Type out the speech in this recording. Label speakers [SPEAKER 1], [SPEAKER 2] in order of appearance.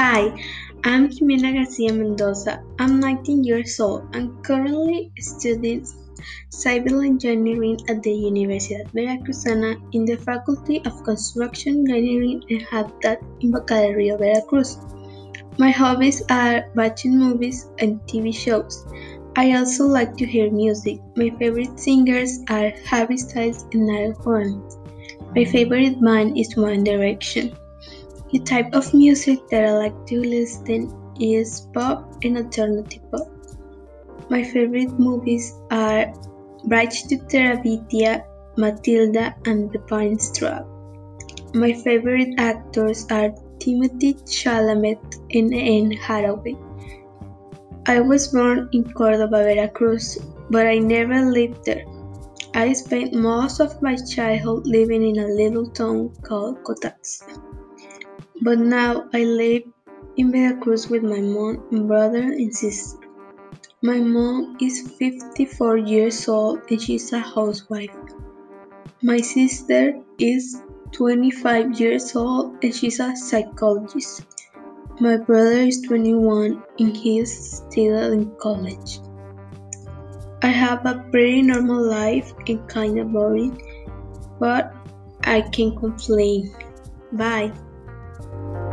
[SPEAKER 1] Hi, I'm Jimena Garcia Mendoza. I'm 19 years old. I'm currently studying civil engineering at the Universidad Veracruzana in the Faculty of Construction Engineering and Habitat in Boca del Rio, Veracruz. My hobbies are watching movies and TV shows. I also like to hear music. My favorite singers are Harry Styles and Niall Horan. My favorite band is One Direction. The type of music that I like to listen is pop and alternative pop. My favorite movies are Bridge to Terabithia, Matilda, and The Parent Trap. My favorite actors are Timothée Chalamet and Anne Hathaway. I was born in Córdoba, Veracruz, but I never lived there. I spent most of my childhood living in a little town called Cotax. But now I live in Veracruz with my mom and brother and sister. My mom is 54 years old and she's a housewife. My sister is 25 years old and she's a psychologist. My brother is 21 and he is still in college. I have a pretty normal life and kind of boring, but I can't complain. Bye. Thank you.